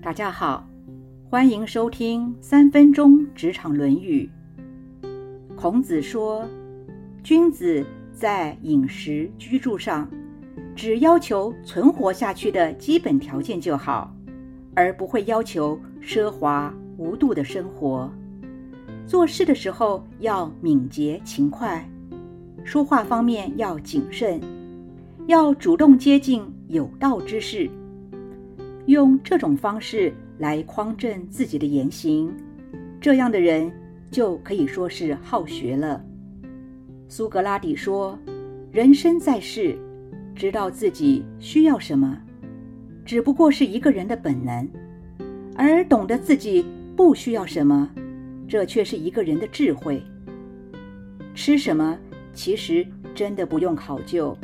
大家好，欢迎收听三分钟职场《论语》。孔子说，君子在饮食居住上，只要求存活下去的基本条件就好，而不会要求奢华无度的生活。做事的时候要敏捷勤快，说话方面要谨慎，要主动接近有道之士。用这种方式来匡正自己的言行，这样的人就可以说是好学了。苏格拉底说：“人生在世，知道自己需要什么，只不过是一个人的本能；而懂得自己不需要什么，这却是一个人的智慧。吃什么，其实真的不用考究，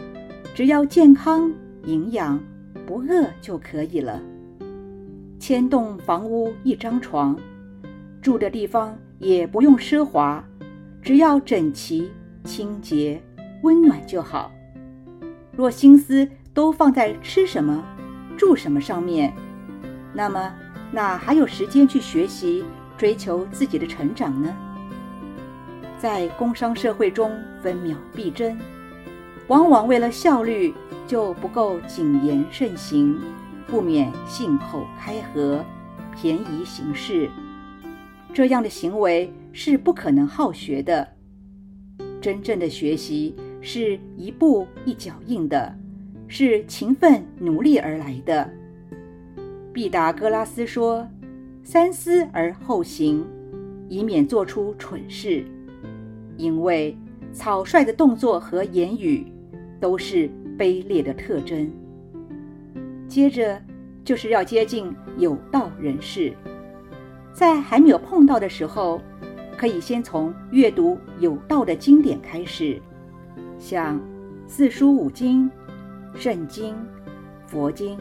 只要健康、营养、不饿就可以了。”千栋房屋一张床，住的地方也不用奢华，只要整齐、清洁、温暖就好。若心思都放在吃什么、住什么上面，那么哪还有时间去学习、追求自己的成长呢？在工商社会中，分秒必争，往往为了效率，就不够谨言慎行。不免信口开河、便宜行事，这样的行为是不可能好学的。真正的学习是一步一脚印的，是勤奋努力而来的。毕达哥拉斯说：“三思而后行，以免做出蠢事。”因为草率的动作和言语都是卑劣的特征。接着就是要接近有道人士，在还没有碰到的时候，可以先从阅读有道的经典开始，像四书五经、圣经、佛经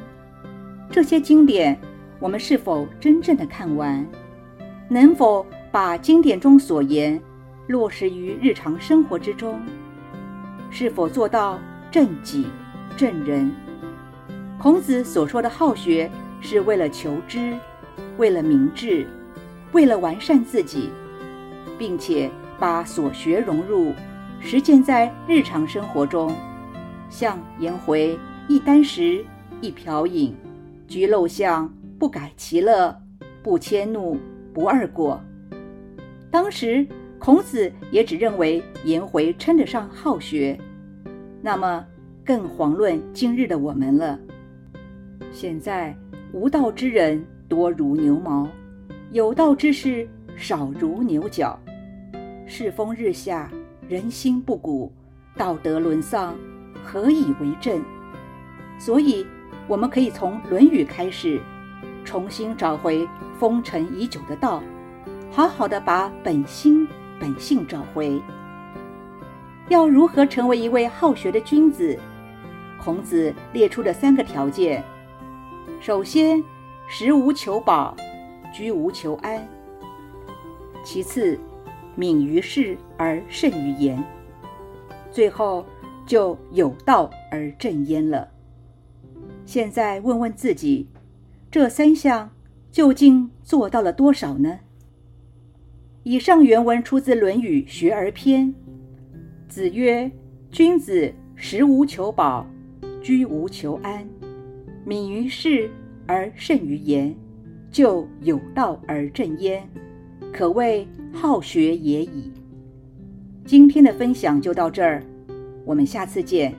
这些经典，我们是否真正的看完？能否把经典中所言落实于日常生活之中？是否做到正己、正人？孔子所说的好学，是为了求知，为了明智，为了完善自己，并且把所学融入实践在日常生活中。像颜回一箪食，一瓢饮，居陋巷，不改其乐，不迁怒，不贰过。当时孔子也只认为颜回称得上好学，那么更遑论今日的我们了。现在无道之人多如牛毛，有道之士少如牛角。世风日下，人心不古，道德沦丧，何以为政？所以，我们可以从《论语》开始，重新找回风尘已久的道，好好的把本心本性找回。要如何成为一位好学的君子？孔子列出的三个条件。首先，食无求饱，居无求安。其次，敏于事而慎于言。最后，就有道而正焉了。现在问问自己，这三项究竟做到了多少呢？以上原文出自《论语·学而篇》。子曰：“君子食无求饱，居无求安。”敏于事而慎于言，就有道而正焉，可谓好学也已。今天的分享就到这儿，我们下次见。